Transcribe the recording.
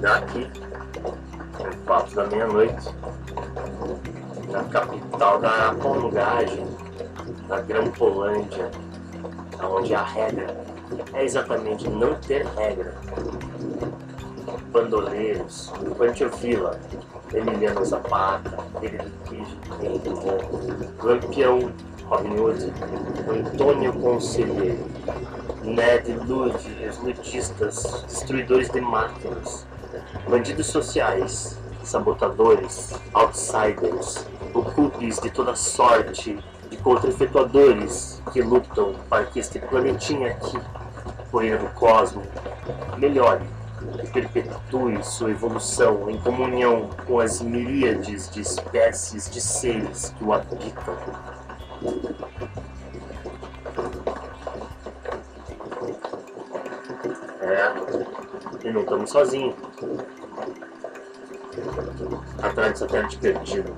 daqui, no papo da meia-noite, na capital da Pongagem, na Grampolândia, onde a regra é exatamente não ter regra. Bandoleiros, Pantiofila, Emiliano Zapata, David Queijo, Lampião, Robin Hood, Antônio Conselheiro, Ned Lude, os lutistas, destruidores de máquinas, bandidos sociais, sabotadores, outsiders, ocultes de toda sorte, de contra-efetuadores que lutam para que este planetinha aqui, poeira do cosmo, melhore e perpetue sua evolução em comunhão com as miríades de espécies de seres que o habitam. É, e não estamos sozinhos. Atrás do satélite perdido.